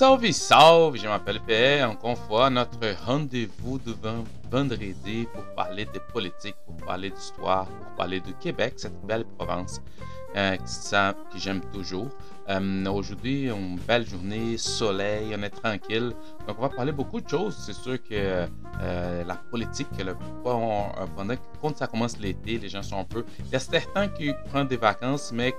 salve, salve! Je m'appelle Pierre. Encore une fois, notre rendez-vous de vendredi pour parler de politique, pour parler d'histoire, pour parler de Québec, cette belle province euh, que j'aime toujours. Euh, aujourd'hui, une belle journée, soleil, on est tranquille. Donc, on va parler beaucoup de choses. C'est sûr que euh, la politique, pendant quand ça commence l'été, les gens sont un peu. Il y a certains qui prennent des vacances, mais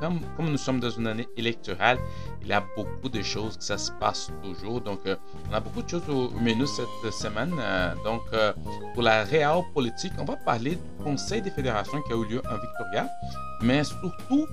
comme, nous sommes dans une année électorale, il y a beaucoup de choses que ça se passe toujours. Donc, euh, on a beaucoup de choses au menu cette semaine. donc, pour la réelle politique, on va parler du Conseil des fédérations qui a eu lieu en Victoria, mais surtout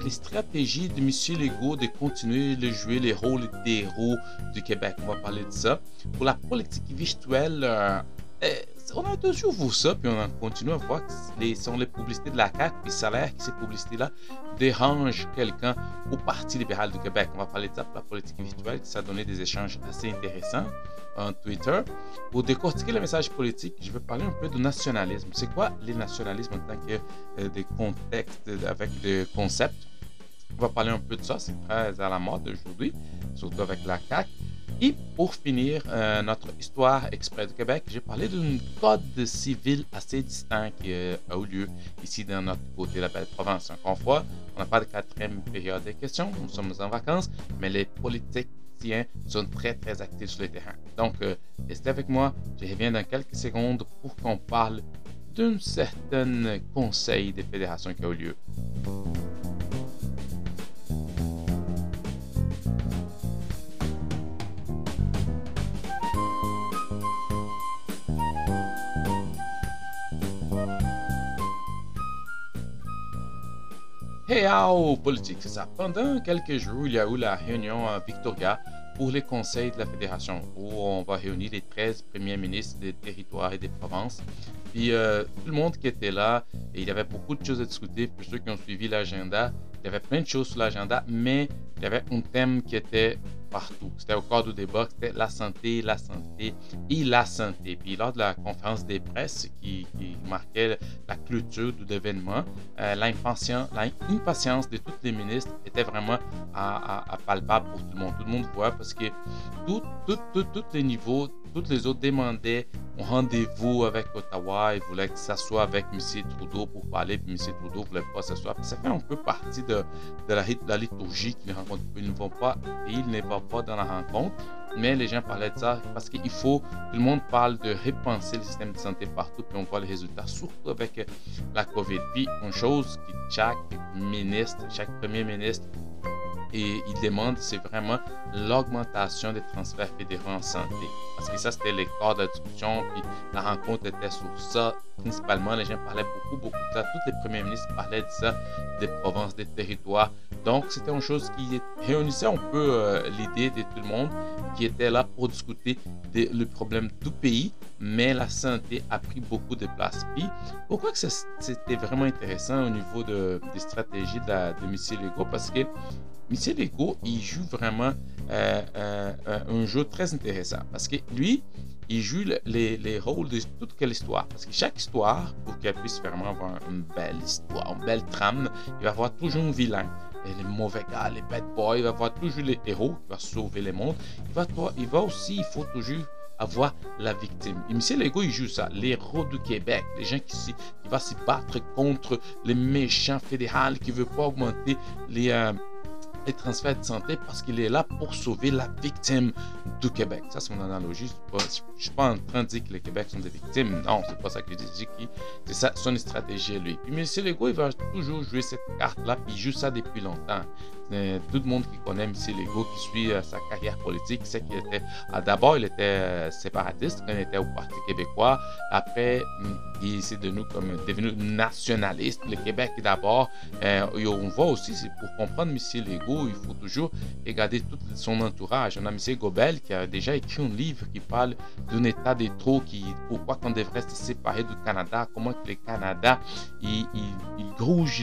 des stratégies de M. Legault de continuer de jouer les rôles des héros du Québec. On va parler de ça. Pour la politique virtuelle, euh, eh, on a toujours vu ça, puis on continue à voir que les, sont les publicités de la CAQ, puis ça a l'air que ces publicités-là dérangent quelqu'un au Parti libéral du Québec. On va parler de ça pour la politique virtuelle, qui ça a donné des échanges assez intéressants en Twitter. Pour décortiquer le message politique, je vais parler un peu de nationalisme. C'est quoi les nationalismes en tant que euh, des contextes avec des concepts? On va parler un peu de ça, c'est très à la mode aujourd'hui, surtout avec la CAQ. Et pour finir euh, notre histoire exprès du Québec, j'ai parlé d'un code civil assez distinct qui euh, a eu lieu ici dans notre côté de la belle province. Encore une fois, on n'a pas de quatrième période de questions, nous sommes en vacances, mais les politiciens sont très très actifs sur le terrain. Donc, euh, restez avec moi, je reviens dans quelques secondes pour qu'on parle d'un certain conseil des fédérations qui a eu lieu. Hey, politique, c'est ça. Pendant quelques jours, il y a eu la réunion à Victoria pour les conseils de la fédération, où on va réunir les 13 premiers ministres des territoires et des provinces. Puis euh, tout le monde qui était là, et il y avait beaucoup de choses à discuter pour ceux qui ont suivi l'agenda. Il y avait plein de choses sur l'agenda, mais il y avait un thème qui était partout. C'était au corps du débat, c'était la santé, la santé et la santé. Puis lors de la conférence des presses qui, marquait la clôture de l'événement, euh, l'impatience de tous les ministres était vraiment palpable pour tout le monde. Tout le monde voit parce que tous les niveaux tous les autres demandaient un rendez-vous avec Ottawa. Ils voulaient que ça soit avec M. Trudeau pour parler. Puis M. Trudeau ne voulait pas s'asseoir. Ça fait un peu partie de, la, liturgie qu'ils Ils ne vont pas et ils ne vont pas dans la rencontre. Mais les gens parlaient de ça parce qu'il faut, tout le monde parle de repenser le système de santé partout, puis on voit les résultats, surtout avec la COVID. Puis, une chose que chaque ministre, chaque premier ministre et il demande, c'est vraiment l'augmentation des transferts fédéraux en santé. Parce que ça, c'était les corps de discussion, puis la rencontre était sur ça. Principalement, les gens parlaient beaucoup, beaucoup de ça. Tous les premiers ministres parlaient de ça, des provinces, des territoires. Donc, c'était une chose qui réunissait un peu euh, l'idée de tout le monde qui était là pour discuter le problème du pays, mais la santé a pris beaucoup de place. Puis, pourquoi que c'était vraiment intéressant au niveau de, des stratégies de, la, de M. Legault? Parce que Monsieur Legault, il joue vraiment euh, euh, euh, un jeu très intéressant parce que lui, il joue les, les rôles de toute quelle histoire. Parce que chaque histoire, pour qu'elle puisse vraiment avoir une belle histoire, une belle trame, il va avoir toujours un vilain. Les mauvais gars, les bad boys, il va avoir toujours les héros qui vont sauver le monde. Il va, il va aussi, il faut toujours avoir la victime. Et M. Legault, il joue ça. Les héros du Québec, les gens qui, qui vont se battre contre les méchants fédéraux qui ne veulent pas augmenter les, les transferts de santé parce qu'il est là pour sauver la victime du Québec. Ça, c'est mon analogie. Je ne suis pas en train de dire que les Québec sont des victimes. Non, c'est pas ça que je dis. C'est ça son stratégie, lui. Puis, M. Legault, il va toujours jouer cette carte-là, il joue ça depuis longtemps. Tout le monde qui connaît M. Legault, qui suit euh, sa carrière politique, sait qu'il était. Ah, d'abord, il était euh, séparatiste quand il était au Parti québécois. Après, il s'est devenu, devenu nationaliste. Le Québec d'abord. Euh, on voit aussi, pour comprendre M. Legault, il faut toujours regarder tout son entourage. On a M. Gobel qui a déjà écrit un livre qui parle d'un état de trop, qui, pourquoi on devrait se séparer du Canada, comment le Canada, il, il, il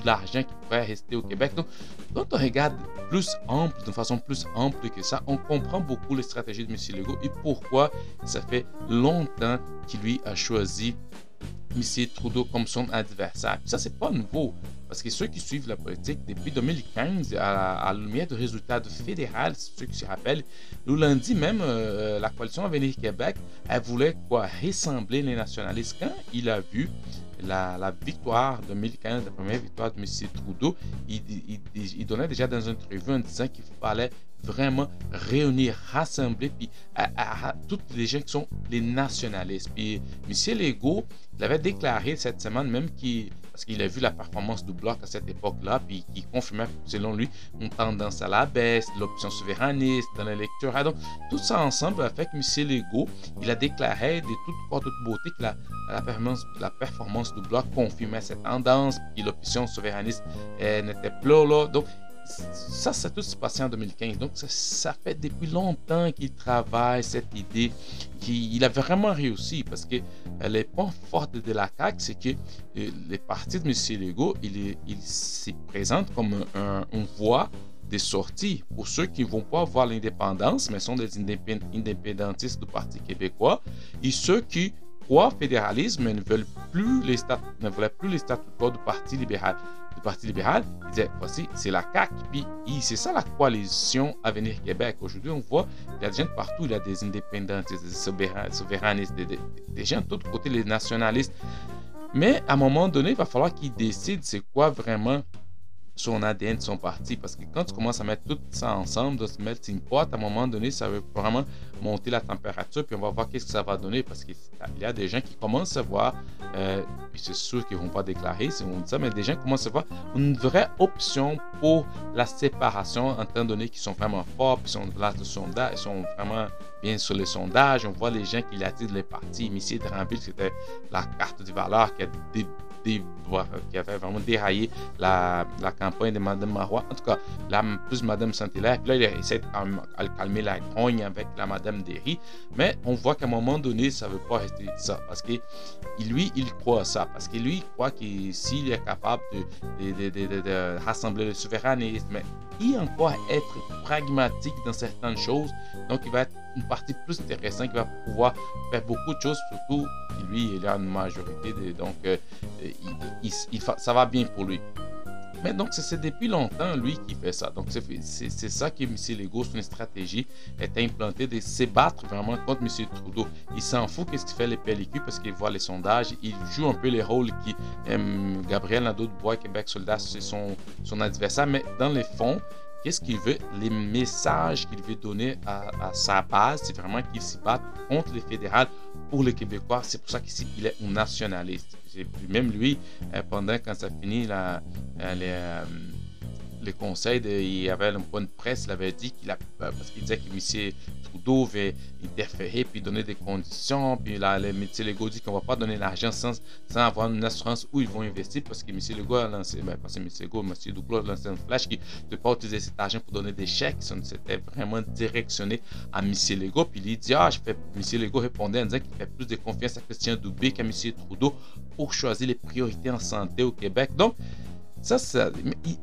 l'argent qui pourrait rester au Québec. Donc, quand on regarde plus ample, d'une façon plus ample que ça, on comprend beaucoup les stratégies de M. Legault et pourquoi ça fait longtemps qu'il lui a choisi M. Trudeau comme son adversaire. ça, c'est pas nouveau. Parce que ceux qui suivent la politique depuis 2015, à, la lumière du résultat fédéral, ceux qui se rappellent, le lundi même, euh, la coalition Avenir Québec, elle voulait quoi? Ressembler les nationalistes. Quand il a vu la, victoire 2015, la première victoire de M. Trudeau, il, donnait déjà dans une entrevue en disant qu'il fallait vraiment réunir, rassembler, puis à, toutes les gens qui sont les nationalistes. Puis M. Legault, il avait déclaré cette semaine même qu'il parce qu'il a vu la performance du bloc à cette époque-là, puis qui confirmait, selon lui, une tendance à la baisse, l'option souverainiste dans l'électorat. Donc, tout ça ensemble a fait que M. Legault, il a déclaré de toute, beauté que la, performance, la performance du bloc confirmait cette tendance, puis l'option souverainiste eh, n'était plus là. Ça, ça tout s'est passé en 2015. Donc, ça, fait depuis longtemps qu'il travaille cette idée, qu'il a vraiment réussi parce que euh, les points forts de la CAQ, c'est que euh, les partis de M. Legault, il, il se présente comme un, une voie de sortie pour ceux qui ne vont pas voir l'indépendance, mais sont des indépendantistes du Parti québécois, et ceux qui fédéralisme ne veulent plus les ne veulent plus les statuts du Parti libéral du Parti libéral, il disait, voici, c'est la CAQ, puis c'est ça la coalition Avenir Québec. Aujourd'hui, on voit, il y a des gens partout, il y a des indépendantistes, des souverainistes, des, gens de tous côtés, les nationalistes. Mais à un moment donné, il va falloir qu'ils décident c'est quoi vraiment son ADN de son parti. Parce que quand tu commences à mettre tout ça ensemble, de se mettre une pot, à un moment donné, ça va vraiment monter la température, puis on va voir qu'est-ce que ça va donner. Parce qu'il y a des gens qui commencent à voir, euh, puis c'est sûr qu'ils ne vont pas déclarer si on dit ça, mais des gens commencent à voir une vraie option pour la séparation, étant donné qu'ils sont vraiment forts, puis sont là de sondage, ils sont vraiment bien sur les sondages. On voit les gens qui attirent les partis. Missier de Rambille, c'était la carte de valeur qui a qui avait vraiment déraillé la, la campagne de Mme Marois. En tout cas, là, plus Mme Saint-Hilaire. Là, il essaie de calmer la grogne avec la Mme Derry. Mais on voit qu'à un moment donné, ça ne veut pas rester ça. Parce que lui, il croit ça. Parce que lui, il croit que s'il est capable de, de, de, de, rassembler le souverainisme, il encore être pragmatique dans certaines choses. Donc, il va être une partie plus intéressante qui va pouvoir faire beaucoup de choses, surtout lui, il a une majorité, donc euh, il, ça va bien pour lui. Mais donc, c'est depuis longtemps, lui, qui fait ça. Donc, c'est ça que M. Legault, une stratégie, est implantée de se battre vraiment contre M. Trudeau. Il s'en fout qu'est-ce qu'il fait les pellicules parce qu'il voit les sondages. Il joue un peu les rôles qui Gabriel Nadeau-Dubois, Québec Soldat, c'est son, son adversaire. Mais dans les fonds, qu'est-ce qu'il veut, les messages qu'il veut donner à, sa base, c'est vraiment qu'il s'y bat contre les fédérales pour les Québécois. C'est pour ça qu'il est un nationaliste. Même lui, euh, pendant quand ça finit la, euh, les, euh, le conseil, de, il y avait un point de presse, il avait dit qu'il a, euh, parce qu'il disait que M. Trudeau avait interférer puis donner des conditions, puis là, les métiers légaux disent qu'on ne va pas donner l'argent sans, sans avoir une assurance où ils vont investir, parce que M. Legault a lancé, ben, parce que M. Legault, M. Douglas a lancé un flash qui ne peut pas utiliser cet argent pour donner des chèques, c'était vraiment directionné à M. Legault, puis il dit, ah, je fais, M. Legault répondait en disant qu'il fait plus de confiance à Christian Dubé qu'à M. Trudeau pour choisir les priorités en santé au Québec. Donc, ça,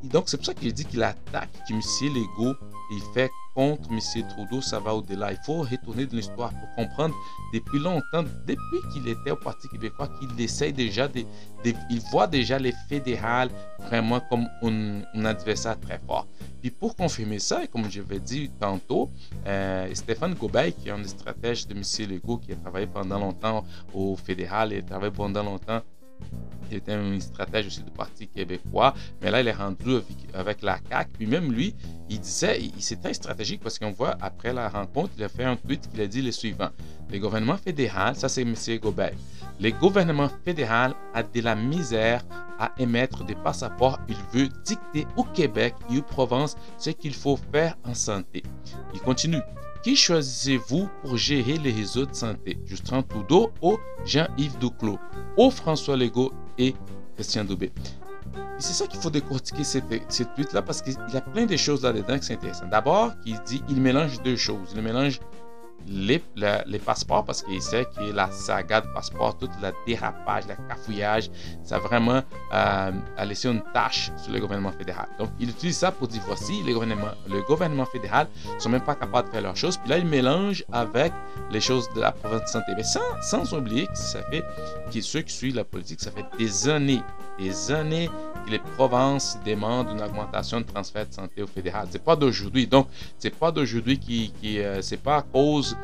donc c'est pour ça qu'il dit qu'il attaque, que M. Legault, il fait contre M. Trudeau, ça va au-delà. Il faut retourner dans l'histoire pour comprendre depuis longtemps, depuis qu'il était au Parti québécois, qu'il essaye déjà de, Il voit déjà les fédérales vraiment comme un, adversaire très fort. Puis pour confirmer ça, et comme je l'ai dit tantôt, euh, Stéphane Gobey, qui est un stratège de M. Legault, qui a travaillé pendant longtemps au fédéral et travaillé pendant longtemps il était un stratège aussi du Parti québécois, mais là, il est rendu avec, la CAQ. Puis même lui, il disait, c'est très stratégique parce qu'on voit après la rencontre, il a fait un tweet qui a dit le suivant. Le gouvernement fédéral, ça c'est M. Gobert, le gouvernement fédéral a de la misère à émettre des passeports. Il veut dicter au Québec et aux provinces ce qu'il faut faire en santé. Il continue. Qui choisissez-vous pour gérer les réseaux de santé? Justin Trudeau ou Jean-Yves Duclos? Ou François Legault et Christian Dubé? C'est ça qu'il faut décortiquer cette, cette tweet-là parce qu'il y a plein de choses là-dedans qui sont intéressantes. D'abord, il dit il mélange deux choses. Il mélange les, les passeports parce qu'il sait que la saga de passeport, tout le dérapage, le cafouillage, ça a vraiment euh, a laissé une tâche sur le gouvernement fédéral. Donc, il utilise ça pour dire voici, le gouvernement, le gouvernement fédéral ne sont même pas capables de faire leurs choses. Puis là, il mélange avec les choses de la province de santé. Mais sans, sans oublier ça fait que ceux qui suivent la politique, ça fait des années des années que les provinces demandent une augmentation de transfert de santé au fédéral. C'est pas d'aujourd'hui. Donc, c'est pas d'aujourd'hui qui, euh, c'est pas à cause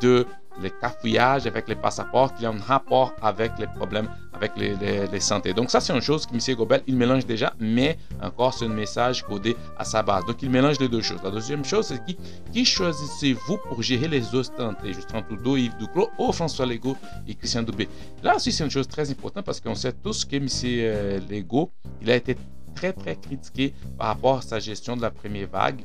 de les cafouillages avec les passeports qu'il y a un rapport avec les problèmes avec les, les, santé. Donc ça, c'est une chose que M. Gobel, il mélange déjà, mais encore, c'est un message codé à sa base. Donc il mélange les deux choses. La deuxième chose, c'est qui, qui choisissez-vous pour gérer les santé Justin Trudeau, Yves Duclos, ou François Legault et Christian Dubé Là aussi, c'est une chose très importante parce qu'on sait tous que M. Legault, il a été très, très critiqué par rapport à sa gestion de la première vague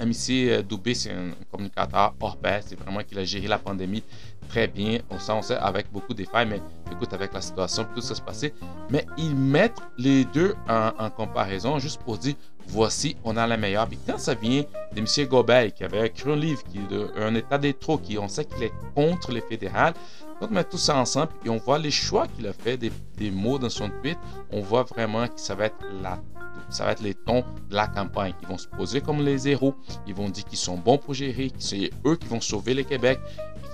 MC euh, Doubé, c'est un communicateur hors pair. C'est vraiment qu'il a géré la pandémie très bien. On sait, on sait, avec beaucoup de failles, mais écoute, avec la situation, tout ça se passait. Mais ils mettent les deux en, comparaison juste pour dire voici, on a la meilleure. Puis quand ça vient de M. Gobel, qui avait écrit un livre, qui est un état des trop, qui on sait qu'il est contre les fédérales, quand on met tout ça ensemble et on voit les choix qu'il a fait, des, des mots dans son tweet, on voit vraiment que ça va être la ça va être les tons de la campagne. Ils vont se poser comme les héros. Ils vont dire qu'ils sont bons pour gérer, que c'est eux qui vont sauver le Québec,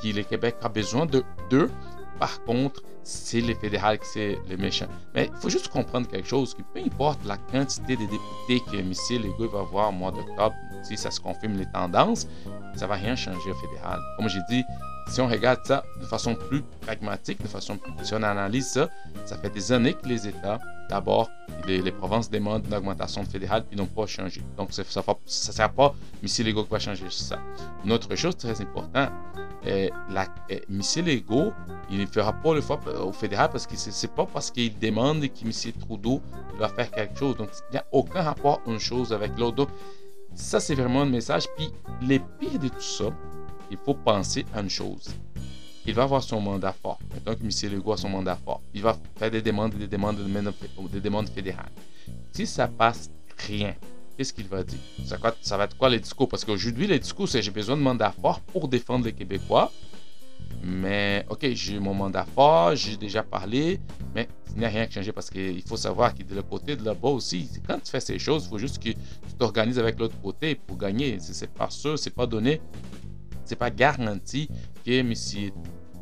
que le Québec a besoin d'eux. Par contre, c'est les fédérales qui c'est les méchants. Mais il faut juste comprendre quelque chose, que peu importe la quantité de députés que M. Legault va avoir au mois d'octobre, si ça se confirme les tendances, ça va rien changer au fédéral. Comme j'ai dit, si on regarde ça de façon plus pragmatique, de façon si on analyse ça, ça fait des années que les États, d'abord, les, provinces demandent une augmentation fédérale, puis n'ont pas changé. Donc, ça ne sert pas M. Legault va changer ça. Une autre chose très importante, euh, la, euh, M. Legault, il ne fera pas le fois au fédéral parce que ce n'est pas parce qu'il demande que M. Trudeau va faire quelque chose. Donc, il n'y a aucun rapport une chose avec l'autre. Donc, ça, c'est vraiment un message. Puis, le pire de tout ça, il faut penser à une chose. Il va avoir son mandat fort. Maintenant M. Legault a son mandat fort, il va faire des demandes, des demandes, des demandes fédérales. Si ça passe rien, qu'est-ce qu'il va dire? Ça va, être quoi les discours? Parce qu'aujourd'hui, les discours, c'est j'ai besoin de mandat fort pour défendre les Québécois. Mais, ok, j'ai mon mandat fort, j'ai déjà parlé, mais il n'y a rien qui changé parce qu'il faut savoir que de l'autre côté, de là-bas aussi, quand tu fais ces choses, il faut juste que tu t'organises avec l'autre côté pour gagner. C'est pas sûr, c'est pas donné c'est pas garanti que M.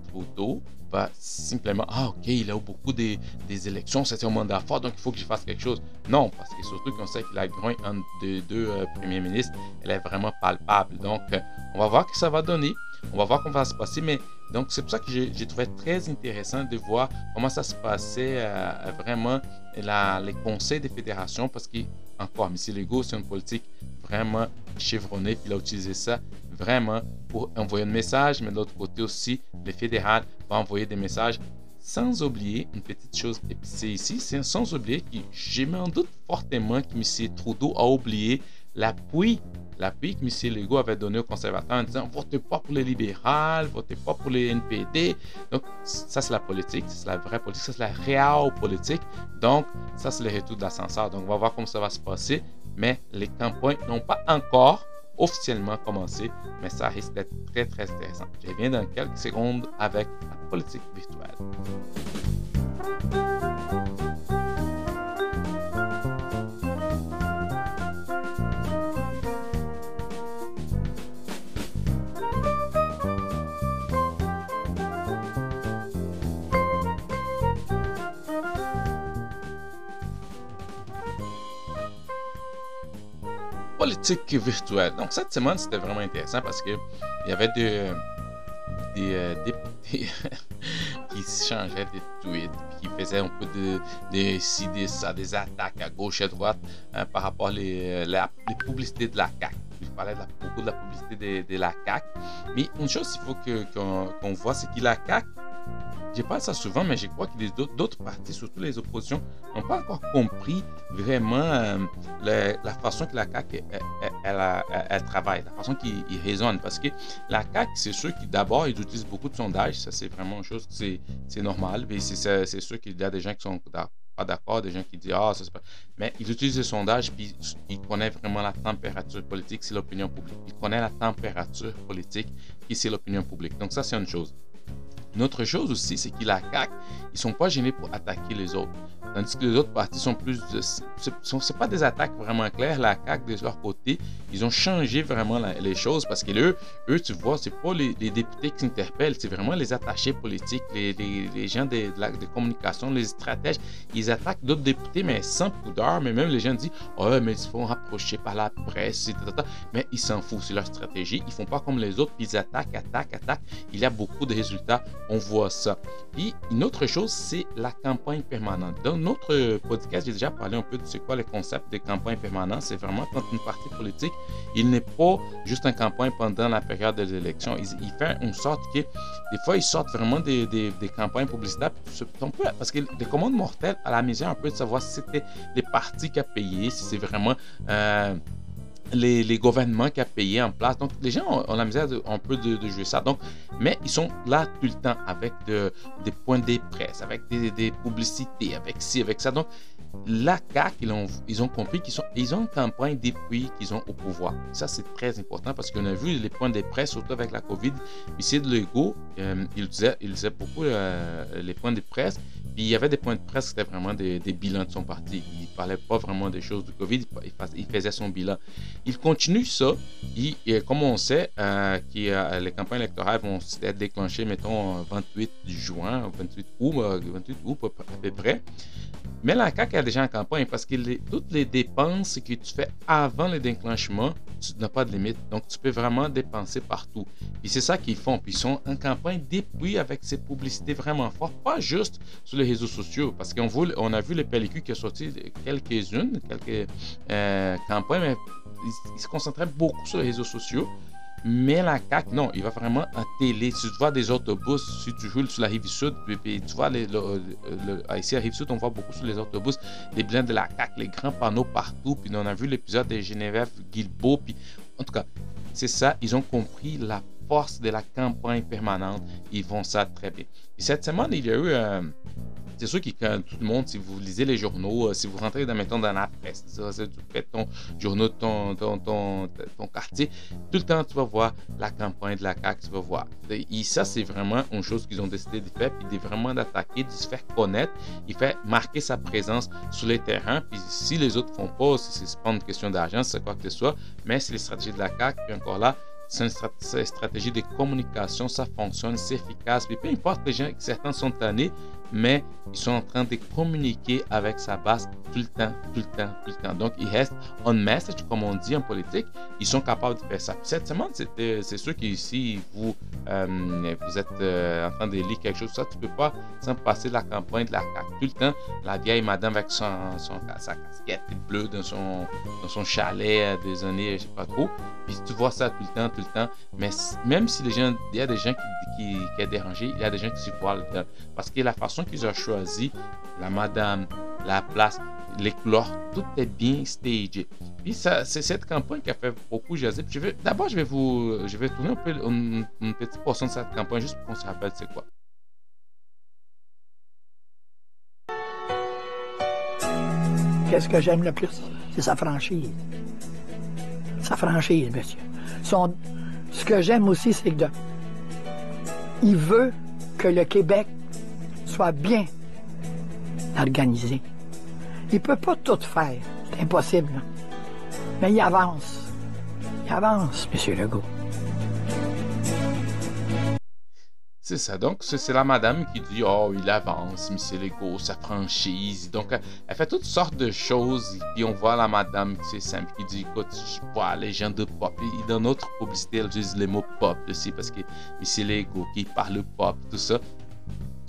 Trudeau va simplement Ah, ok, il a eu beaucoup des, des élections, c'était un mandat fort, donc il faut que je fasse quelque chose. Non, parce que surtout qu'on sait que la grogne entre deux, deux euh, premiers ministres, elle est vraiment palpable. Donc, euh, on va voir que ça va donner. On va voir comment va se passer, mais donc c'est pour ça que j'ai trouvé très intéressant de voir comment ça se passait euh, vraiment la, les conseils des fédérations, parce que, encore, M. Legault, c'est une politique vraiment chevronnée, puis il a utilisé ça vraiment pour envoyer un message, mais de l'autre côté aussi, le fédéral va envoyer des messages sans oublier une petite chose épicée ici, c'est sans oublier que j'ai m'en doute fortement que M. Trudeau a oublié l'appui l'appui que M. Legault avait donné aux conservateurs en disant votez pas pour les libérales, votez pas pour les NPD. Donc, ça, c'est la politique, c'est la vraie politique, ça, c'est la réelle politique. Donc, ça, c'est le retour de l'ascenseur. Donc, on va voir comment ça va se passer. Mais les campagnes n'ont pas encore officiellement commencé, mais ça risque d'être très très intéressant. Je reviens dans quelques secondes avec la politique virtuelle. Politique virtuelle. Donc cette semaine, c'était vraiment intéressant parce que il y avait des, des euh, députés qui changeaient de tweets, qui faisaient un peu de, des, des, des attaques à gauche et à droite hein, par rapport aux les, la, les publicités de la CAQ. De la, beaucoup de la publicité de, de la CAQ. Mais une chose qu'il faut qu'on voit, c'est que la CAQ je parle ça souvent, mais je crois que d'autres partis, surtout les oppositions, n'ont pas encore compris vraiment euh, la, façon que la CAQ elle, travaille, la façon qu'ils raisonnent. Parce que la CAQ, c'est sûr qui d'abord, ils utilisent beaucoup de sondages. Ça, c'est vraiment une chose, c'est normal. Mais c'est sûr qu'il y a des gens qui sont pas d'accord, des gens qui disent Ah, ça c'est pas. Mais ils utilisent les sondages, puis ils connaissent vraiment la température politique, c'est l'opinion publique. Ils connaissent la température politique, qui c'est l'opinion publique. Donc, ça, c'est une chose. Une autre chose aussi, c'est que la CAQ, ils sont pas gênés pour attaquer les autres. Tandis que les autres partis sont plus. C'est pas des attaques vraiment claires. La CAQ, de leur côté, ils ont changé vraiment les choses parce que eux, eux tu vois, c'est pas les, députés qui s'interpellent, c'est vraiment les attachés politiques, les, les, gens de, de, communication, les stratèges. Ils attaquent d'autres députés, mais sans pudeur. Mais même les gens disent Oh, mais ils se font rapprocher par la presse, etc. Mais ils s'en foutent, c'est leur stratégie. Ils font pas comme les autres, ils attaquent, attaquent, attaquent. Il y a beaucoup de résultats, on voit ça. Et une autre chose, c'est la campagne permanente. Dans notre podcast, j'ai déjà parlé un peu de ce quoi le concept de campagne permanente. C'est vraiment quand une partie politique, il n'est pas juste une campagne pendant la période des élections. Il, fait en sorte que des fois, ils sortent vraiment des, des, campagnes publicitaires. Parce que les commandes mortelles, à la misère un peu de savoir si c'était les partis qui a payé, si c'est vraiment... Euh, les, gouvernements qui a payé en place. Donc, les gens ont, la misère de, un peu de, jouer ça. Donc, mais ils sont là tout le temps avec de, des points de presse, avec des, publicités, avec ci, avec ça. Donc, la CAQ, ils ont, ils ont compris qu'ils ils ont une campagne depuis qu'ils ont au pouvoir. Ça, c'est très important parce qu'on a vu les points de presse, surtout avec la COVID. De Lego, euh, il, disait, il beaucoup euh, les points de presse. Puis il y avait des points de presse qui étaient vraiment des, bilans de son parti. Il ne parlait pas vraiment des choses du COVID, il faisait son bilan. Il continue ça. Et, comme on sait, euh, que les campagnes électorales vont être déclenchées, mettons, 28 juin, 28 août, 28 août à peu près. Mais la CAQ a déjà en campagne parce que toutes les dépenses que tu fais avant le déclenchement, tu n'as pas de limite. Donc, tu peux vraiment dépenser partout. Et c'est ça qu'ils font. Puis, ils sont en campagne depuis avec ces publicités vraiment fortes, pas juste sur les réseaux sociaux. Parce qu'on on a vu les pellicules qui ont sorti quelques-unes, quelques euh, campagnes, mais ils, se concentraient beaucoup sur les réseaux sociaux. Mais la CAQ, non, il va vraiment en télé. Si tu vois des autobus, si tu joues sur la rive sud, tu vois, ici à rive sud, on voit beaucoup sur les autobus les blindes de la CAQ, les grands panneaux partout. Puis on a vu l'épisode de Geneviève Guilbeault. Puis en tout cas, c'est ça, ils ont compris la force de la campagne permanente. Ils vont ça très bien. Et cette semaine, il y a eu. Euh, c'est sûr que tout le monde, si vous lisez les journaux, euh, si vous rentrez dans, mettons, dans la presse, tu fais ton journal de ton, ton, ton, quartier, tout le temps, tu vas voir la campagne de la CAQ, tu vas voir. Et ça, c'est vraiment une chose qu'ils ont décidé de faire, puis de vraiment d'attaquer, de se faire connaître, il fait marquer sa présence sur les terrains, puis si les autres font pas, si c'est pas une question d'argent, c'est quoi que ce soit, mais c'est les stratégies de la CAQ, puis encore là, c'est une stratégie de communication, ça fonctionne, c'est efficace. Mais peu importe, les gens, certains sont tannés, mais ils sont en train de communiquer avec sa base tout le temps, tout le temps, tout le temps. Donc, ils restent on message, comme on dit en politique. Ils sont capables de faire ça. Cette semaine, c'est sûr qu'ici, vous, euh, vous êtes euh, en train de lire quelque chose, ça, tu peux pas sans passer la campagne de la CAQ. Tout le temps, la vieille madame avec son, sa casquette bleue dans son, dans son chalet euh, des années, je sais pas trop. Puis tu vois ça tout le temps, tout le temps. Mais même si il y a des gens qui, qui, qui est il y a des gens qui se voient Parce que la façon qu'ils ont choisi, la madame, la place, les couleurs, tout est bien stagé. Puis ça, c'est cette campagne qui a fait beaucoup jaser. D'abord, je vais vous, je vais tourner un peu une, petite portion de cette campagne juste pour qu'on se rappelle c'est quoi. Qu'est-ce que j'aime le plus? C'est sa franchise. Sa franchise, monsieur. Ce que j'aime aussi, c'est que il veut que le Québec bien organisé. Il ne peut pas tout faire. C'est impossible. Mais il avance. Il avance, M. Legault. C'est ça. Donc, c'est la madame qui dit Oh, il avance, M. Legault, sa franchise. Donc, elle fait toutes sortes de choses. Et puis, on voit la madame, c'est simple, qui dit Écoute, je vois les gens de pop. Et dans notre publicité, elle utilise les mots pop aussi parce que M. Legault qui parle pop, tout ça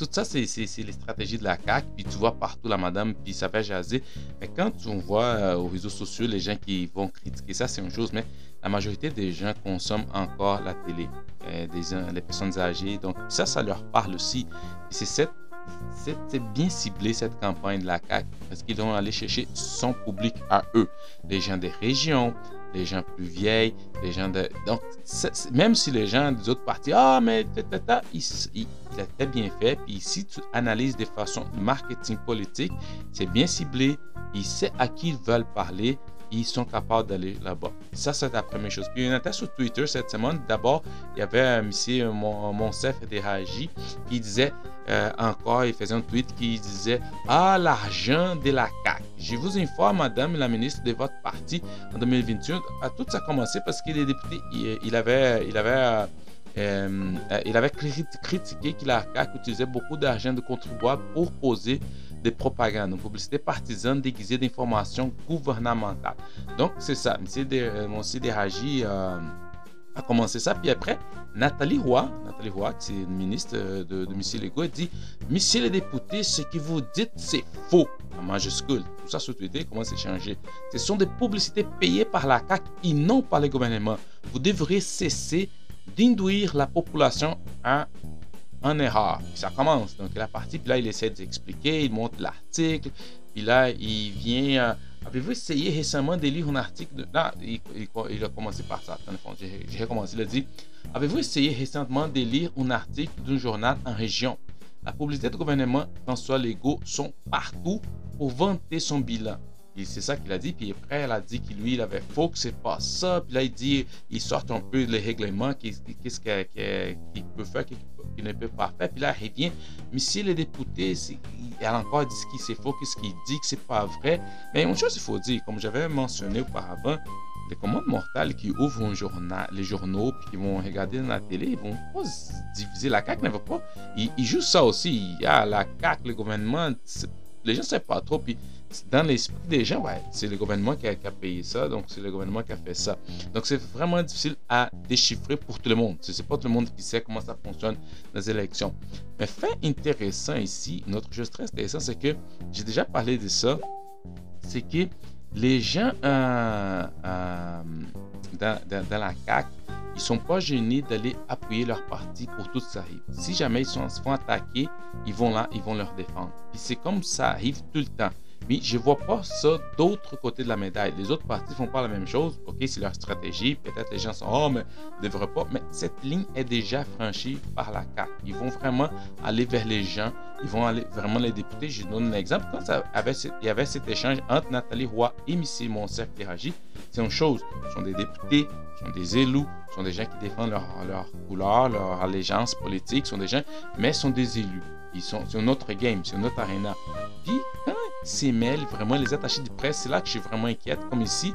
tout ça, c'est les stratégies de la CAQ. Puis tu vois partout la madame, puis ça fait jaser. Mais quand on voit euh, aux réseaux sociaux les gens qui vont critiquer ça, c'est une chose. Mais la majorité des gens consomment encore la télé, euh, des, les personnes âgées. Donc ça, ça leur parle aussi. C'est c'est bien ciblé cette campagne de la CAQ parce qu'ils vont aller chercher son public à eux, les gens des régions, les gens plus vieilles, les gens de. Donc, même si les gens des autres parties, ah, mais tata, il, il, il bien fait. Puis si tu analyses de façon marketing politique, c'est bien ciblé. Il sait à qui ils veulent parler. Ils sont capables d'aller là-bas. Ça, c'est la première chose. Puis, il y en a sur Twitter cette semaine. D'abord, il y avait un monsieur, mon, mon chef Haji, qui disait euh, encore, il faisait un tweet qui disait Ah, l'argent de la CAQ. Je vous informe, madame la ministre de votre parti en 2021. Tout ça a commencé parce qu'il est député. Il, avait. Il avait euh, il avait critiqué que la CAQ utilisait beaucoup d'argent de contribuables pour poser de propagande, une publicité partisane déguisée d'informations gouvernementales. Donc, c'est ça. M. De, Deragi euh, a commencé ça. Puis après, Nathalie Roy, Nathalie Roy, qui est ministre de, de, de M. Legault, dit Monsieur les députés, ce que vous dites, c'est faux. En majuscule. Tout ça sur Twitter comment c'est changé. Ce sont des publicités payées par la CAQ et non par le gouvernement. Vous devriez cesser d'induire la population à en erreur. ça commence. Donc la partie, puis là, il essaie d'expliquer, il montre l'article, puis là, il vient. Euh, avez-vous essayé récemment de lire un article de... Là, il, a commencé par ça. J'ai recommencé. Il a dit Avez-vous essayé récemment de lire un article d'un journal en région? La publicité du gouvernement, François Legault, sont partout pour vanter son bilan c'est ça qu'il a dit. Puis après, elle a dit qu'il lui, il avait faux, que c'est pas ça. Puis là, il dit, il sort un peu les règlements, qu'est-ce qu'il peut faire, ne peut pas faire. Puis là, il revient. Mais si les députés, elle a encore dit que c'est faux, qu'est-ce qu'il dit, que c'est pas vrai. Mais une chose, il faut dire, comme j'avais mentionné auparavant, les commandes mortales qui ouvrent un journal, les journaux puis qui vont regarder dans la télé, ils vont pas se diviser. La CAQ veut pas. Ils, ils, jouent ça aussi. Il y a la CAQ, le gouvernement. Les gens ne savent pas trop. Puis dans l'esprit des gens, ouais, c'est le gouvernement qui a, payé ça, donc c'est le gouvernement qui a fait ça. Donc c'est vraiment difficile à déchiffrer pour tout le monde. Ce n'est pas tout le monde qui sait comment ça fonctionne dans les élections. Mais fait intéressant ici, notre chose très intéressante, c'est que j'ai déjà parlé de ça, c'est que les gens euh, euh, dans, la CAQ, ils sont pas gênés d'aller appuyer leur parti pour tout ça arrive. Si jamais ils sont, se font attaquer, ils vont là, ils vont leur défendre. Puis c'est comme ça arrive tout le temps. Mais je vois pas ça d'autre côté de la médaille. Les autres partis font pas la même chose. Ok, c'est leur stratégie. Peut-être les gens sont oh mais ne devraient pas. Mais cette ligne est déjà franchie par la CAQ. Ils vont vraiment aller vers les gens. Ils vont aller vraiment les députés. Je donne un exemple. Quand il y avait cet échange entre Nathalie Roy et M. Monsef Teragi, c'est une chose. Ce sont des députés, ce sont des élus, ce sont des gens qui défendent leur, leur couleur, leur allégeance politique, ce sont des gens, mais ce sont des élus. Ils sont, c'est un autre game, c'est un autre arena. Puis, quand s'y mêlent vraiment les attachés de presse. C'est là que je suis vraiment inquiète. Comme ici,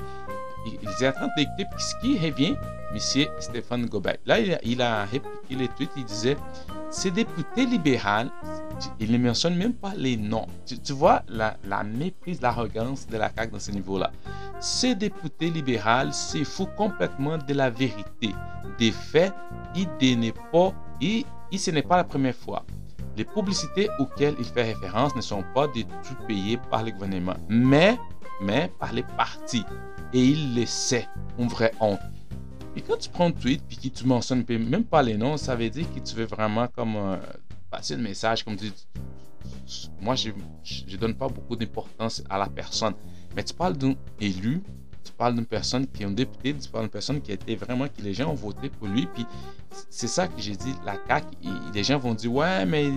il est en train d'écouter ce qui revient, M. Stéphane Gobert. Là, il a, répliqué les tweets, il disait ces députés libéraux, il ne mentionne même pas les noms. Tu, vois la, méprise, l'arrogance de la CAQ dans ce niveau-là. Ces députés libéraux se foutent complètement de la vérité, des faits, et et, et ce n'est pas la première fois. Les publicités auxquelles il fait référence ne sont pas du tout payées par le gouvernement, mais, mais par les partis. Et il le sait, une vraie honte. Et quand tu prends un tweet puis que tu mentionnes même pas les noms, ça veut dire que tu veux vraiment comme euh, passer un message comme tu moi je ne donne pas beaucoup d'importance à la personne, mais tu parles d'un élu tu parles d'une personne qui est un député, tu parles d'une personne qui a été vraiment, que les gens ont voté pour lui. Puis c'est ça que j'ai dit, la CAQ, les gens vont dire, ouais, mais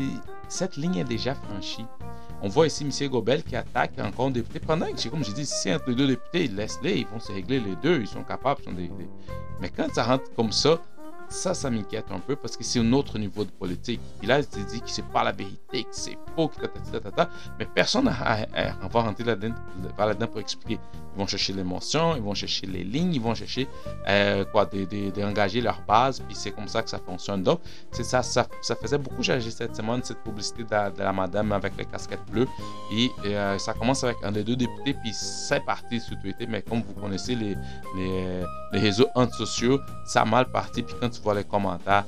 cette ligne est déjà franchie. On voit ici M. Gobel qui attaque encore un député. Pendant que, comme je dis, si entre les deux députés, laisse-les, ils vont se régler les deux, ils sont capables. Sont des... Mais quand ça rentre comme ça, ça, ça m'inquiète un peu parce que c'est un autre niveau de politique. Et là, il te dit que c'est pas la vérité, que c'est faux, que mais personne ne va rentrer là-dedans pour expliquer. Ils vont chercher l'émotion, ils vont chercher les lignes, ils vont chercher euh, quoi, d'engager leur base, puis c'est comme ça que ça fonctionne. Donc, c'est ça, ça, faisait beaucoup charger cette semaine, cette publicité de, la madame avec les casquettes bleues. Et euh, ça commence avec un des deux députés, puis c'est parti sur Twitter, mais comme vous connaissez les, les, les réseaux antisociaux, ça a mal parti, puis quand tu vois les commentaires,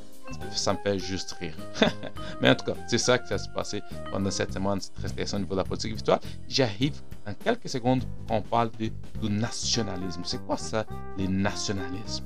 ça me fait juste rire. Mais en tout cas, c'est ça qui s'est passé pendant cette semaine très au niveau de la politique victoire. J'arrive en quelques secondes, on parle de, du nationalisme. C'est quoi ça, les nationalismes?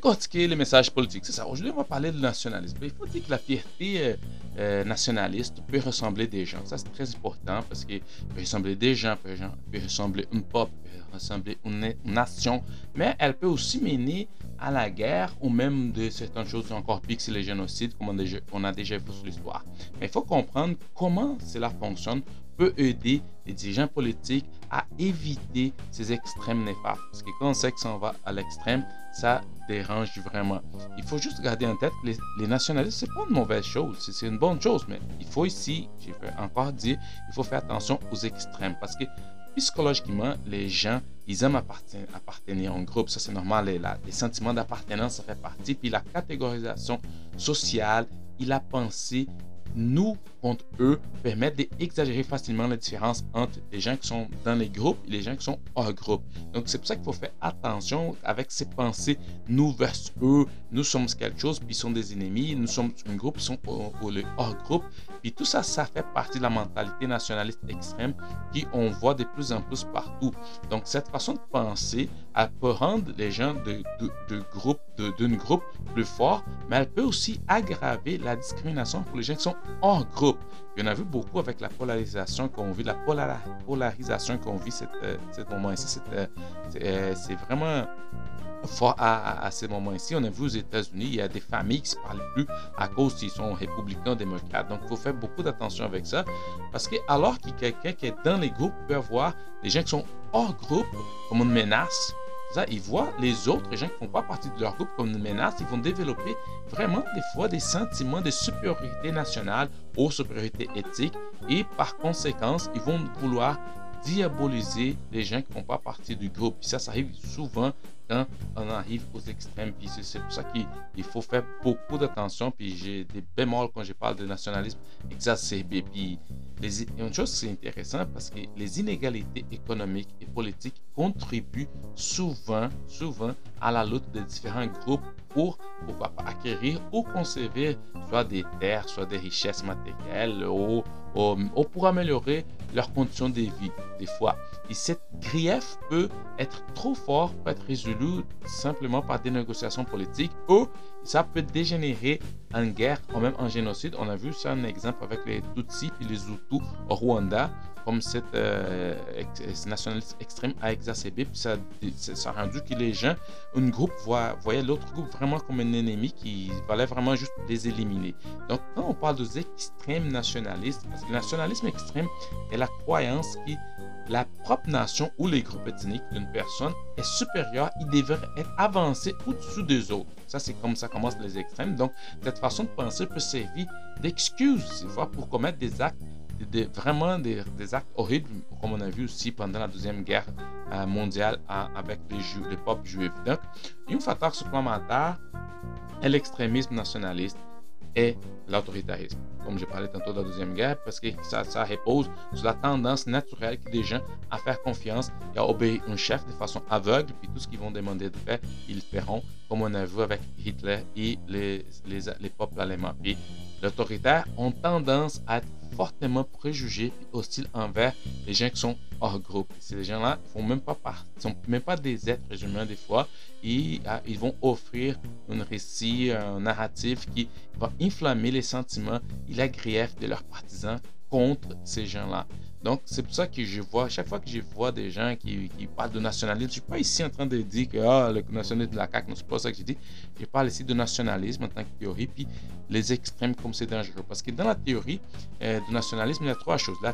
Décortiquer les messages politiques. C'est ça. Aujourd'hui, on va parler de nationalisme. Il faut dire que la fierté euh, euh, nationaliste peut ressembler des gens. Ça, c'est très important parce qu'il peut ressembler des gens, peut, peut ressembler une pop, peut ressembler une, nation, mais elle peut aussi mener à la guerre ou même de certaines choses encore pires que les génocides, comme on, déjà, on a déjà vu sur l'histoire. Mais il faut comprendre comment cela fonctionne peut aider les dirigeants politiques à éviter ces extrêmes néfastes. Parce que quand on sait que ça va à l'extrême, ça dérange vraiment. Il faut juste garder en tête que les, les nationalistes, c'est pas une mauvaise chose, c'est une bonne chose, mais il faut ici, je vais encore dire, il faut faire attention aux extrêmes parce que psychologiquement, les gens, ils aiment appartenir, en groupe. Ça, c'est normal. Les, les sentiments d'appartenance, ça fait partie. Puis la catégorisation sociale, il a pensé nous contre eux permettent d'exagérer facilement la différence entre les gens qui sont dans les groupes et les gens qui sont hors groupe. Donc c'est pour ça qu'il faut faire attention avec ces pensées nous versus eux, nous sommes quelque chose puis ils sont des ennemis, nous sommes un groupe, ils sont le hors groupe. Puis tout ça, ça fait partie de la mentalité nationaliste extrême qui on voit de plus en plus partout. Donc cette façon de penser, elle peut rendre les gens de, de, de groupe, d'une groupe plus fort, mais elle peut aussi aggraver la discrimination pour les gens qui sont hors groupe. Il y en a vu beaucoup avec la polarisation qu'on vit, la polarisation qu'on vit cette, euh, moment ici. Euh, euh, c'est vraiment fort à, à, ces moments-ci. On a vu aux États-Unis, il y a des familles qui ne se parlent plus à cause qu'ils sont républicains, démocrates. Donc, il faut faire beaucoup d'attention avec ça. Parce que alors que quelqu'un qui est dans les groupes peut avoir des gens qui sont hors groupe comme une menace, ils voient les autres, gens qui ne font pas partie de leur groupe comme une menace. Ils vont développer vraiment des fois des sentiments de supériorité nationale ou supériorité éthique. Et par conséquent, ils vont vouloir diaboliser les gens qui ne font pas partie du groupe. ça, ça arrive souvent on arrive aux extrêmes. Puis c'est pour ça qu'il faut faire beaucoup d'attention. Puis j'ai des bémols quand je parle de nationalisme exacerbé. Puis les, une chose c'est intéressant parce que les inégalités économiques et politiques contribuent souvent, souvent à la lutte de différents groupes pour pourquoi pas acquérir ou conserver soit des terres, soit des richesses matérielles ou, ou pour améliorer leurs conditions de vie des fois. Et cette grief peut être trop fort, peut être résolu simplement par des négociations politiques ou ça peut dégénérer en guerre ou même en génocide. On a vu ça un exemple avec les Tutsis et les Hutus au Rwanda, comme cette euh, nationalisme extrême a exacerbé, puis ça, a rendu que les gens, un groupe voyait l'autre groupe vraiment comme un ennemi qui fallait vraiment juste les éliminer. Donc quand on parle des extrêmes nationalistes, parce que le nationalisme extrême est la croyance qui la propre nation ou les groupes ethniques d'une personne est supérieur, il devrait être avancé au-dessus des autres. Ça, c'est comme ça commence les extrêmes. Donc, cette façon de penser peut servir d'excuse, pour commettre des actes, vraiment des, actes horribles, comme on a vu aussi pendant la Deuxième Guerre euh, mondiale avec les, les peuples juifs. Donc, une facteur supplémentaire est l'extrémisme nationaliste et l'autoritarisme. Comme j'ai parlé tantôt de la Deuxième Guerre, parce que ça, repose sur la tendance naturelle des gens à faire confiance et à obéir un chef de façon aveugle, puis tout ce qu'ils vont demander de faire, ils le feront, comme on a vu avec Hitler et les, les, les peuples allemands. L'autoritaire ont tendance à être fortement préjugés et hostiles envers les gens qui sont hors groupe. Ces gens-là ne font même pas sont même pas des êtres humains des fois. Et ah, ils vont offrir un récit, un narratif qui va inflammer les sentiments et la grief de leurs partisans contre ces gens-là. Donc, c'est pour ça que je vois, chaque fois que je vois des gens qui, parlent de nationalisme, je ne suis pas ici en train de dire que ah, le nationalisme de la CAQ, c'est pas ça que je dis. Je parle ici de nationalisme en tant que théorie, puis les extrêmes comme c'est dangereux. Parce que dans la théorie euh, du nationalisme, il y a trois choses. La,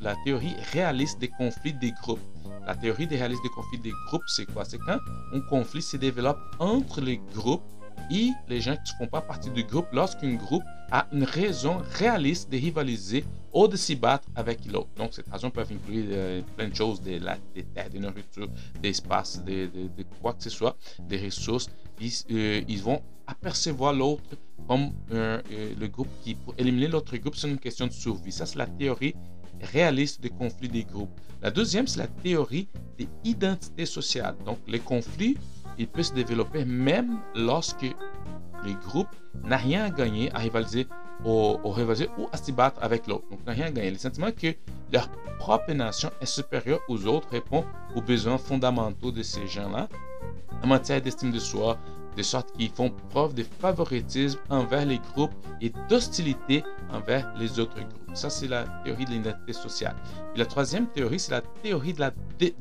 la, théorie réaliste des conflits des groupes. La théorie des réalistes des conflits des groupes, c'est quoi? C'est quand un conflit se développe entre les groupes et les gens qui ne font pas partie du groupe lorsqu'un groupe a une raison réaliste de rivaliser ou de s'y battre avec l'autre. Donc, cette raison peut inclure euh, plein de choses, des, des terres, des nourritures, des espaces, de, quoi que ce soit, des ressources. Ils, euh, ils vont apercevoir l'autre comme euh, le groupe qui, pour éliminer l'autre groupe, c'est une question de survie. Ça, c'est la théorie réaliste des conflits des groupes. La deuxième, c'est la théorie des identités sociales. Donc, les conflits il peut se développer même lorsque le groupe n'a rien à gagner à rivaliser, au, rivaliser ou à se battre avec l'autre. Donc, n'a rien à gagner. Le sentiment que leur propre nation est supérieure aux autres répond aux besoins fondamentaux de ces gens-là en matière d'estime de soi, de sorte qu'ils font preuve de favoritisme envers les groupes et d'hostilité envers les autres groupes. Ça, c'est la théorie de l'identité sociale. La troisième théorie, c'est la théorie de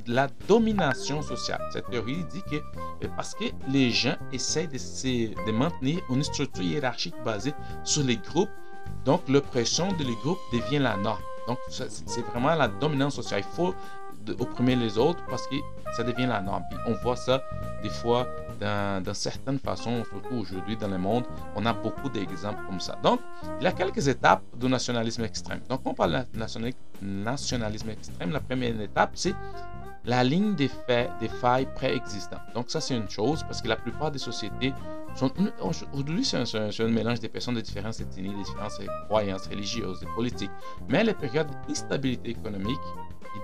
la, domination sociale. Cette théorie dit que euh, parce que les gens essayent de, de maintenir une structure hiérarchique basée sur les groupes, donc l'oppression de les groupes devient la norme. Donc, c'est vraiment la dominance sociale. Il faut opprimer les autres parce que ça devient la norme. On voit ça des fois dans, certaines façons, surtout aujourd'hui dans le monde, on a beaucoup d'exemples comme ça. Donc, il y a quelques étapes du nationalisme extrême. Donc, on parle de nationalisme extrême. La première étape, c'est la ligne des failles préexistantes. Donc, ça, c'est une chose parce que la plupart des sociétés sont. Aujourd'hui, c'est un, mélange des personnes de différentes ethnies, de différentes croyances religieuses et politiques. Mais les périodes d'instabilité économique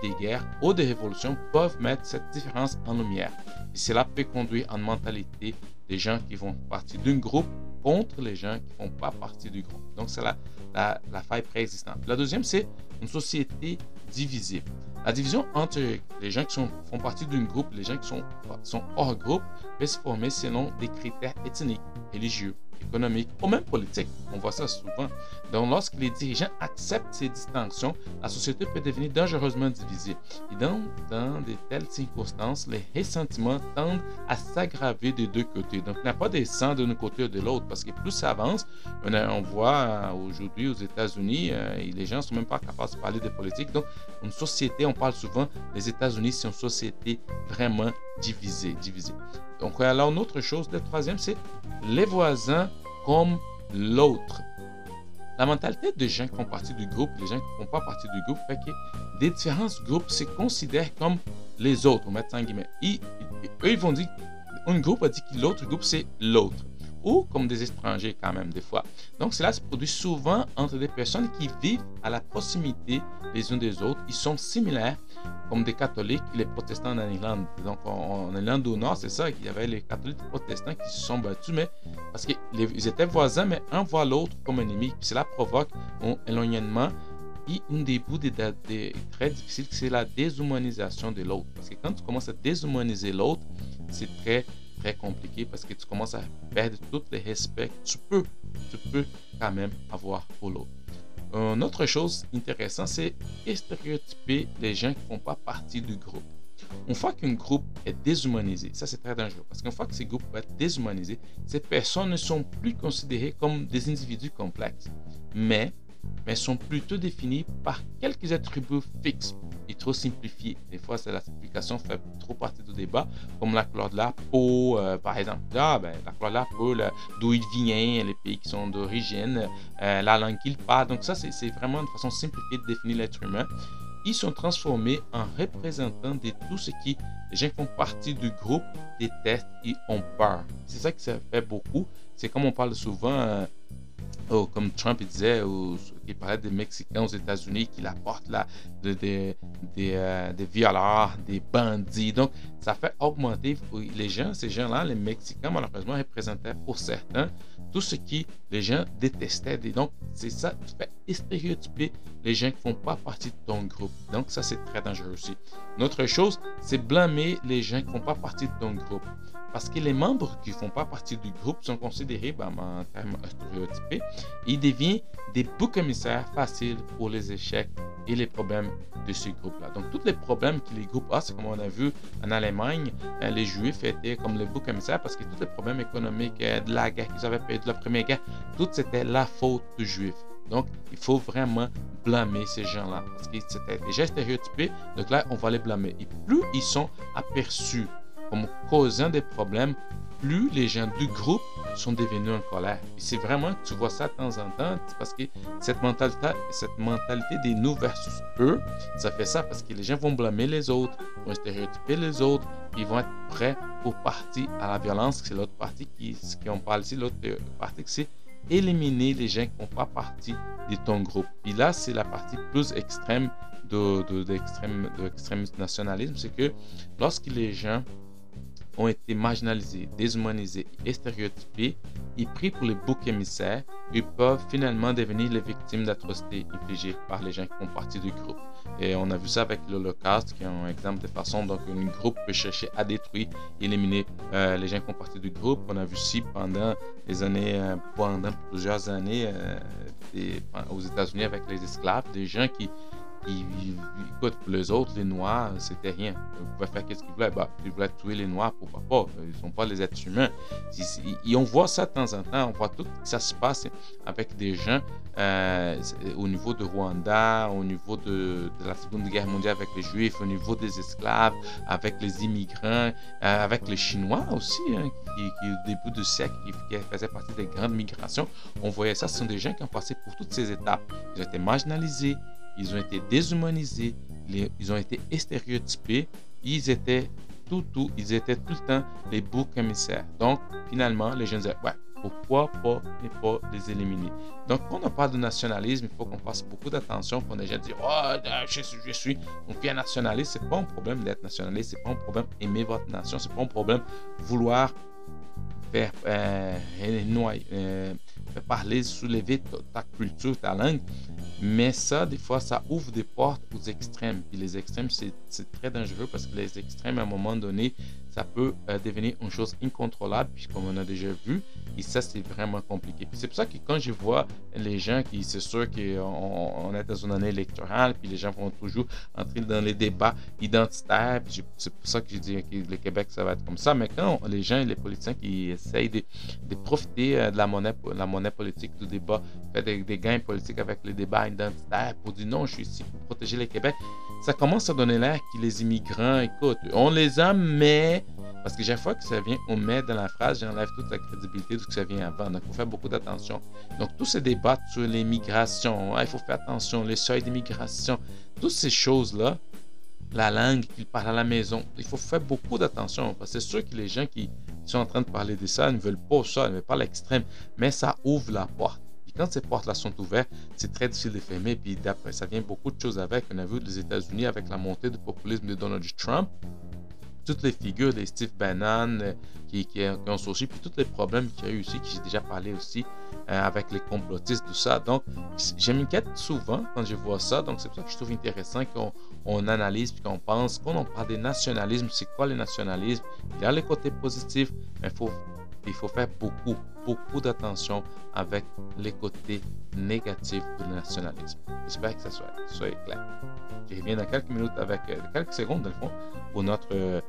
des guerres ou des révolutions peuvent mettre cette différence en lumière. Et cela peut conduire à une mentalité des gens qui font partie d'un groupe contre les gens qui ne font pas partie du groupe. Donc, c'est la, la, faille préexistante. La deuxième, c'est une société divisée. La division entre les gens qui font partie d'un groupe et les gens qui sont, sont hors groupe peut se former selon des critères ethniques, religieux, économique ou même politique. On voit ça souvent. Donc, lorsque les dirigeants acceptent ces distinctions, la société peut devenir dangereusement divisée. Et dans, dans de telles circonstances, les ressentiments tendent à s'aggraver des deux côtés. Donc, il n'y a pas des sangs d'un côté ou de l'autre, parce que plus ça avance, on, voit euh, aujourd'hui aux États-Unis, euh, les gens ne sont même pas capables de parler de politique. Donc, une société, on parle souvent, les États-Unis, c'est une société vraiment divisée. divisée. Donc, alors, une autre chose, le troisième, c'est les voisins comme l'autre. La mentalité des gens qui font partie du groupe, les gens qui ne font pas partie du groupe, fait que des différents groupes se considèrent comme les autres, on met en guillemets. eux, ils vont dire, un groupe a dit que l'autre groupe, c'est l'autre ou comme des étrangers quand même des fois. Donc cela se produit souvent entre des personnes qui vivent à la proximité les uns des autres. Ils sont similaires comme des catholiques les protestants en Irlande. Donc en, Irlande du Nord, c'est ça, il y avait les catholiques et les protestants qui se sont battus, mais parce qu'ils étaient voisins, mais un voit l'autre comme ennemi. Cela provoque un éloignement. Et une des bouts des, très difficiles, c'est la déshumanisation de l'autre. Parce que quand tu commences à déshumaniser l'autre, c'est très très compliqué parce que tu commences à perdre tout le respect que tu peux, tu peux quand même avoir pour l'autre. Une autre chose intéressante, c'est stéréotyper les gens qui ne font pas partie du groupe. Une fois qu'un groupe est déshumanisé, ça c'est très dangereux parce qu'une fois que ces groupes vont être déshumanisés, ces personnes ne sont plus considérées comme des individus complexes, mais, mais sont plutôt définies par quelques attributs fixes trop simplifié. Des fois, la simplification fait trop partie du débat, comme la couleur de la peau, euh, par exemple. Ah, ben, la couleur de la peau, d'où il vient, les pays qui sont d'origine, euh, la langue qu'il parle. Donc ça, c'est vraiment une façon simplifiée de définir l'être humain. Ils sont transformés en représentants de tout ce qui les gens font partie du groupe détestent et ont peur. C'est ça qui ça fait beaucoup. C'est comme on parle souvent. Euh, oh, comme Trump disait, il parlait des Mexicains aux États-Unis qui apportent là, des, euh, des, violeurs, des bandits. Donc, ça fait augmenter les gens, ces gens-là, les Mexicains, malheureusement, représentaient pour certains tout ce qui les gens détestaient. donc, c'est ça, tu fais stéréotyper les gens qui ne font pas partie de ton groupe. Donc, ça, c'est très dangereux aussi. Une autre chose, c'est blâmer les gens qui ne font pas partie de ton groupe. Parce que les membres qui ne font pas partie du groupe sont considérés ben, en termes stéréotypés. Ils deviennent des boucs émissaires faciles pour les échecs et les problèmes de ce groupe-là. Donc, tous les problèmes que les groupes ont, c'est comme on a vu en Allemagne, euh, les Juifs étaient comme les boucs émissaires parce que tous les problèmes économiques euh, de la guerre qu'ils avaient fait, de la première guerre, tout c'était la faute du Juif. Donc, il faut vraiment blâmer ces gens-là parce qu'ils étaient déjà stéréotypés. Donc là, on va les blâmer. Et plus ils sont aperçus comme causant des problèmes, plus les gens du groupe sont devenus en colère. Et c'est vraiment que tu vois ça de temps en temps parce que cette mentalité, cette mentalité des nous versus eux, ça fait ça parce que les gens vont blâmer les autres, vont stéréotyper les autres, ils vont être prêts pour partir à la violence. C'est l'autre partie qui, qui on parle ici, l'autre partie c'est éliminer les gens qui ne font pas partie de ton groupe. Et là, c'est la partie plus extrême de, de, de, de nationalisme, c'est que lorsque les gens ont été marginalisés, déshumanisés et stéréotypés et pris pour les boucs émissaires, ils peuvent finalement devenir les victimes d'atrocités infligées par les gens qui font partie du groupe. Et on a vu ça avec l'Holocauste, qui est un exemple de façon dont un groupe peut chercher à détruire, éliminer euh, les gens qui font partie du groupe. On a vu aussi pendant les années, euh, pendant plusieurs années euh, aux États-Unis avec les esclaves, des gens qui écoute, les autres, les Noirs, c'était rien. Ils pouvaient faire ce qu'ils voulaient. Bah, ils voulaient tuer les Noirs, pourquoi pas? Ils ne sont pas les êtres humains. Et on voit ça de temps en temps. On voit tout ça se passe avec des gens euh, au niveau de Rwanda, au niveau de, la Seconde Guerre mondiale avec les Juifs, au niveau des esclaves, avec les immigrants, euh, avec les Chinois aussi, hein, qui, au début du siècle, qui, faisaient partie des grandes migrations. On voyait ça. Ce sont des gens qui ont passé pour toutes ces étapes. Ils ont été marginalisés, ils ont été déshumanisés, ils ont été stéréotypés, ils étaient tout, tout, ils étaient tout le temps les boucs émissaires. Donc, finalement, les gens disaient, ouais, pourquoi pas ne pas les éliminer? Donc, quand on parle de nationalisme, il faut qu'on fasse beaucoup d'attention. Quand les gens disent, oh, je suis, je suis un nationaliste, c'est pas un problème d'être nationaliste, c'est pas un problème aimer votre nation, c'est pas un problème vouloir faire euh, euh, parler, soulever ta culture, ta langue. Mais ça, des fois, ça ouvre des portes aux extrêmes. Puis les extrêmes, c'est très dangereux parce que les extrêmes, à un moment donné, ça peut euh, devenir une chose incontrôlable, puis comme on a déjà vu, et ça, c'est vraiment compliqué. C'est pour ça que quand je vois les gens qui, c'est sûr qu'on on est dans une année électorale, puis les gens vont toujours entrer dans les débats identitaires, puis c'est pour ça que je dis que le Québec, ça va être comme ça. Mais quand les gens, les politiciens qui essayent de, profiter euh, de la monnaie, la monnaie politique du débat, faire des, gains politiques avec les débats identitaires pour dire non, je suis ici pour protéger le Québec, ça commence à donner l'air que les immigrants, écoute, on les a, mais parce que chaque fois que ça vient, on met dans la phrase, j'enlève toute la crédibilité que ça vient avant. Donc, il faut faire beaucoup d'attention. Donc, tous ces débats sur l'immigration, hein, il faut faire attention, les seuils d'immigration, toutes ces choses-là, la langue qu'ils parlent à la maison, il faut faire beaucoup d'attention. Parce que c'est sûr que les gens qui sont en train de parler de ça ne veulent pas ça, ne veulent pas l'extrême, mais ça ouvre la porte. Et quand ces portes-là sont ouvertes, c'est très difficile de fermer. Puis d'après, ça vient beaucoup de choses avec. On a vu les États-Unis avec la montée du populisme de Donald Trump toutes les figures des Steve Bannon euh, qui, qui, ont sorti, puis tous les problèmes qu'il y a eu aussi, que j'ai déjà parlé aussi euh, avec les complotistes, tout ça. Donc, je m'inquiète souvent quand je vois ça. Donc, c'est pour ça que je trouve intéressant qu'on on analyse puis qu'on pense. Quand on parle des nationalismes, c'est quoi le nationalisme Il y a les côtés positifs, mais il faut, il faut faire beaucoup, beaucoup d'attention avec les côtés négatifs du nationalisme. J'espère que ça soit, soit clair. Je reviens dans quelques minutes avec euh, quelques secondes, dans le fond, pour notre euh,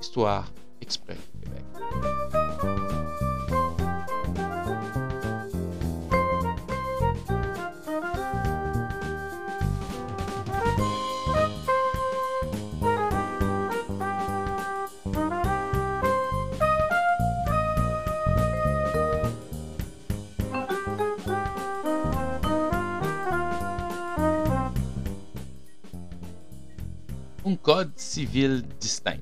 histoire exprès Québec. Un code civil distinct.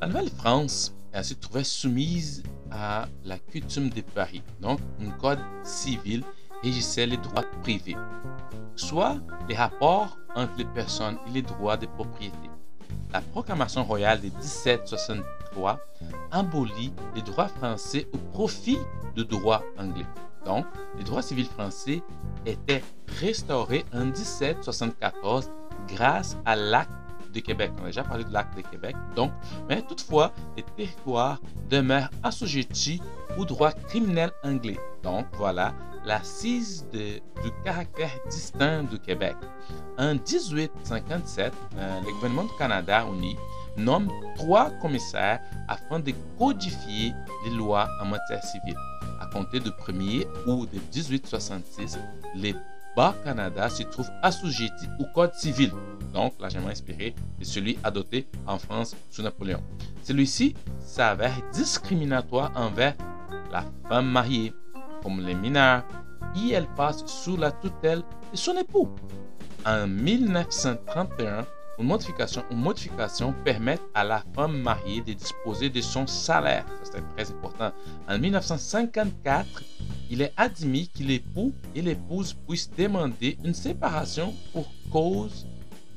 La Nouvelle-France se trouvait soumise à la coutume de Paris, donc un code civil régissait les droits privés, soit les rapports entre les personnes et les droits de propriété. La proclamation royale de 1763 abolit les droits français au profit de droits anglais. Donc, les droits civils français étaient restaurés en 1774 grâce à l'acte de Québec. On a déjà parlé de l'acte de Québec. Donc, mais toutefois, les territoires demeurent assujettis au droit criminel anglais. Donc, voilà l'assise du caractère distinct du Québec. En 1857, euh, le gouvernement du Canada uni nomme trois commissaires afin de codifier les lois en matière civile. À compter du 1er août de 1866, les Bas-Canada se trouve assujetti au Code civil, donc largement inspiré de celui adopté en France sous Napoléon. Celui-ci s'avère discriminatoire envers la femme mariée, comme les mineurs, et elle passe sous la tutelle de son époux. En 1931, une modification, permet à la femme mariée de disposer de son salaire. C'est très important. En 1954, il est admis que l'époux et l'épouse puissent demander une séparation pour cause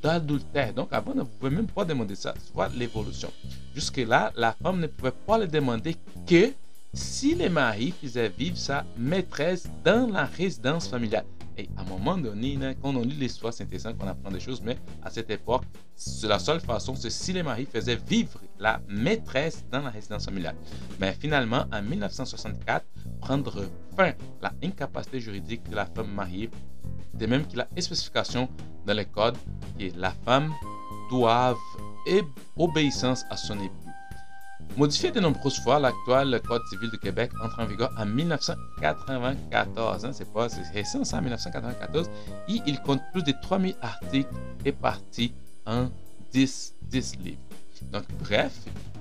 d'adultère. Donc avant, ne pouvait même pas demander ça. Soit l'évolution. Jusque-là, la femme ne pouvait pas le demander que si le mari faisait vivre sa maîtresse dans la résidence familiale. Et à un moment donné, quand on lit l'histoire, c'est intéressant qu'on apprend des choses, mais à cette époque, c'est la seule façon, c'est si le mari faisait vivre la maîtresse dans la résidence familiale. Mais finalement, en 1964, prendre fin à l'incapacité juridique de la femme mariée, de même qu'il a une spécification dans le code que la femme doit obéissance à son époux. Modifié de nombreuses fois, l'actuel Code civil du Québec entre en vigueur en 1994. Hein, c'est pas récent, ça, en 1994. Et il compte plus de 3000 articles et parties en 10, 10 livres. Donc, bref,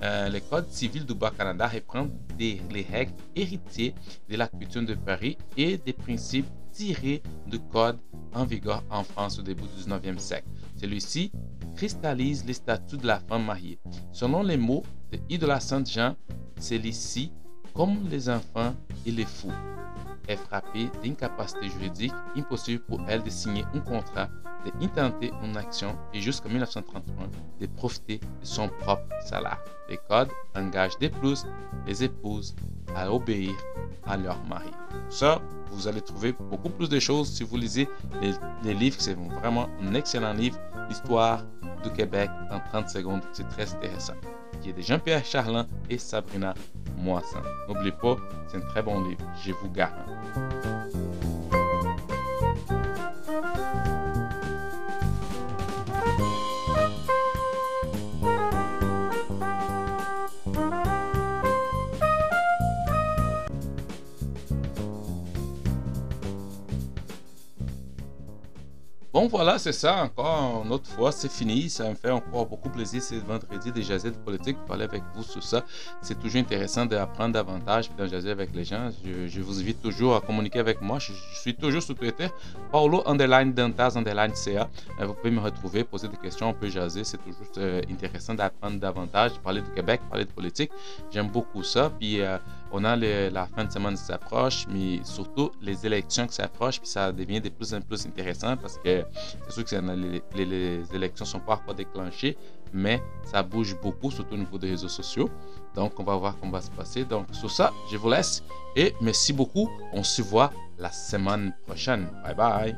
euh, le Code civil du Bas-Canada reprend les règles héritiers de la coutume de Paris et des principes tirés du Code en vigueur en France au début du 19e siècle. Celui-ci cristallise les statuts de la femme mariée. Selon les mots de Idola Saint-Jean, celui-ci, comme les enfants et les fous, est frappé d'incapacité juridique, impossible pour elle de signer un contrat, d'intenter une action et jusqu'en 1931 de profiter de son propre salaire. Les codes engagent des plus les épouses à obéir à leur mari. Ça, vous allez trouver beaucoup plus de choses si vous lisez les, les livres. C'est vraiment un excellent livre, L'histoire du Québec en 30 secondes. C'est très intéressant. Qui est de Jean-Pierre Charlin et Sabrina Moisson. N'oubliez pas, c'est un très bon livre, je vous garantis. Bon, voilà, c'est ça. Encore une autre fois, c'est fini. Ça me fait encore beaucoup plaisir ce vendredi de jaser de politique, parler avec vous sur ça. C'est toujours intéressant d'apprendre davantage, puis de jaser avec les gens. Je, vous invite toujours à communiquer avec moi. Je, suis toujours sur Twitter, Paulo underline Dantas underline CA. Euh, vous pouvez me retrouver, poser des questions, on peut jaser. C'est toujours euh, intéressant d'apprendre davantage, parler du Québec, parler de politique. J'aime beaucoup ça. Puis euh, on a la fin de semaine qui s'approche, mais surtout les élections qui s'approchent, puis ça devient de plus en plus intéressant parce que c'est sûr que les, élections sont pas encore déclenchées, mais ça bouge beaucoup, surtout au niveau des réseaux sociaux. Donc, on va voir comment va se passer. Donc, sur ça, je vous laisse et merci beaucoup. On se voit la semaine prochaine. Bye bye.